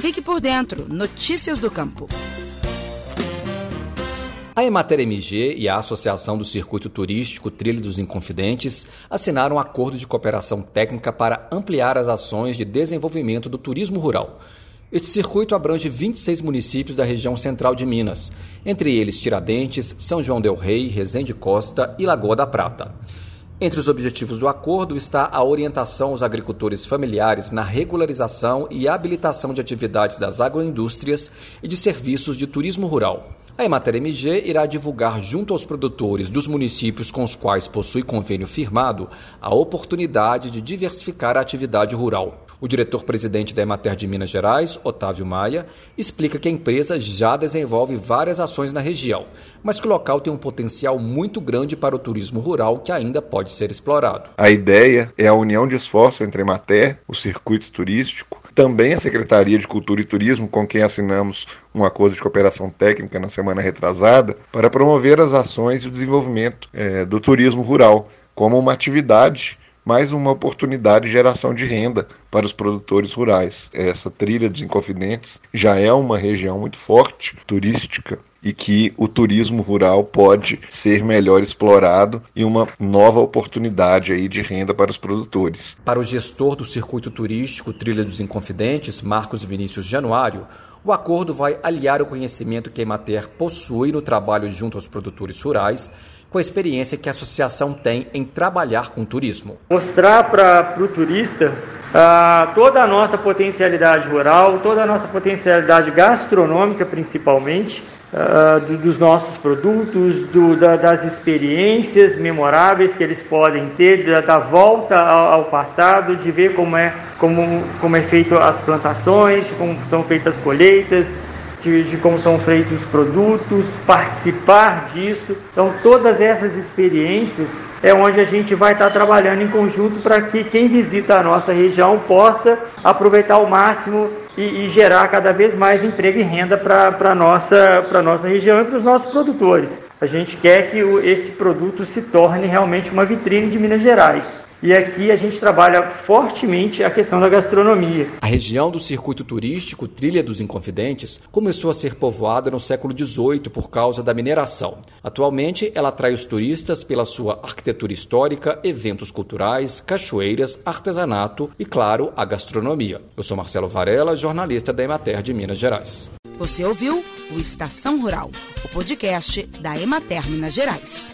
Fique por dentro. Notícias do Campo. A Emater MG e a Associação do Circuito Turístico Trilha dos Inconfidentes assinaram um acordo de cooperação técnica para ampliar as ações de desenvolvimento do turismo rural. Este circuito abrange 26 municípios da região central de Minas, entre eles Tiradentes, São João del Rei, Resende Costa e Lagoa da Prata. Entre os objetivos do acordo está a orientação aos agricultores familiares na regularização e habilitação de atividades das agroindústrias e de serviços de turismo rural. A Emater MG irá divulgar junto aos produtores dos municípios com os quais possui convênio firmado a oportunidade de diversificar a atividade rural. O diretor-presidente da Emater de Minas Gerais, Otávio Maia, explica que a empresa já desenvolve várias ações na região, mas que o local tem um potencial muito grande para o turismo rural que ainda pode ser explorado. A ideia é a união de esforços entre a Emater, o circuito turístico, também a Secretaria de Cultura e Turismo, com quem assinamos um acordo de cooperação técnica na semana retrasada, para promover as ações e o desenvolvimento é, do turismo rural como uma atividade mais uma oportunidade de geração de renda para os produtores rurais. Essa trilha dos Inconfidentes já é uma região muito forte turística e que o turismo rural pode ser melhor explorado e uma nova oportunidade aí de renda para os produtores. Para o gestor do circuito turístico Trilha dos Inconfidentes, Marcos Vinícius Januário, o acordo vai aliar o conhecimento que a Emater possui no trabalho junto aos produtores rurais com a experiência que a associação tem em trabalhar com turismo. Mostrar para o turista uh, toda a nossa potencialidade rural, toda a nossa potencialidade gastronômica, principalmente, uh, do, dos nossos produtos, do, da, das experiências memoráveis que eles podem ter, da, da volta ao, ao, passado, de ver como é, como, como é feito as plantações, como são feitas as colheitas, de, de, como são feitos os produtos, participar disso. Então, todas essas experiências é onde a gente vai estar trabalhando em conjunto para que quem visita a nossa região possa aproveitar ao máximo e, e gerar cada vez mais emprego e renda para a nossa, nossa região e para os nossos produtores. A gente quer que esse produto se torne realmente uma vitrine de Minas Gerais. E aqui a gente trabalha fortemente a questão da gastronomia. A região do circuito turístico Trilha dos Inconfidentes começou a ser povoada no século XVIII por causa da mineração. Atualmente, ela atrai os turistas pela sua arquitetura histórica, eventos culturais, cachoeiras, artesanato e, claro, a gastronomia. Eu sou Marcelo Varela, jornalista da Emater de Minas Gerais. Você ouviu o Estação Rural, o podcast da Emater Minas Gerais.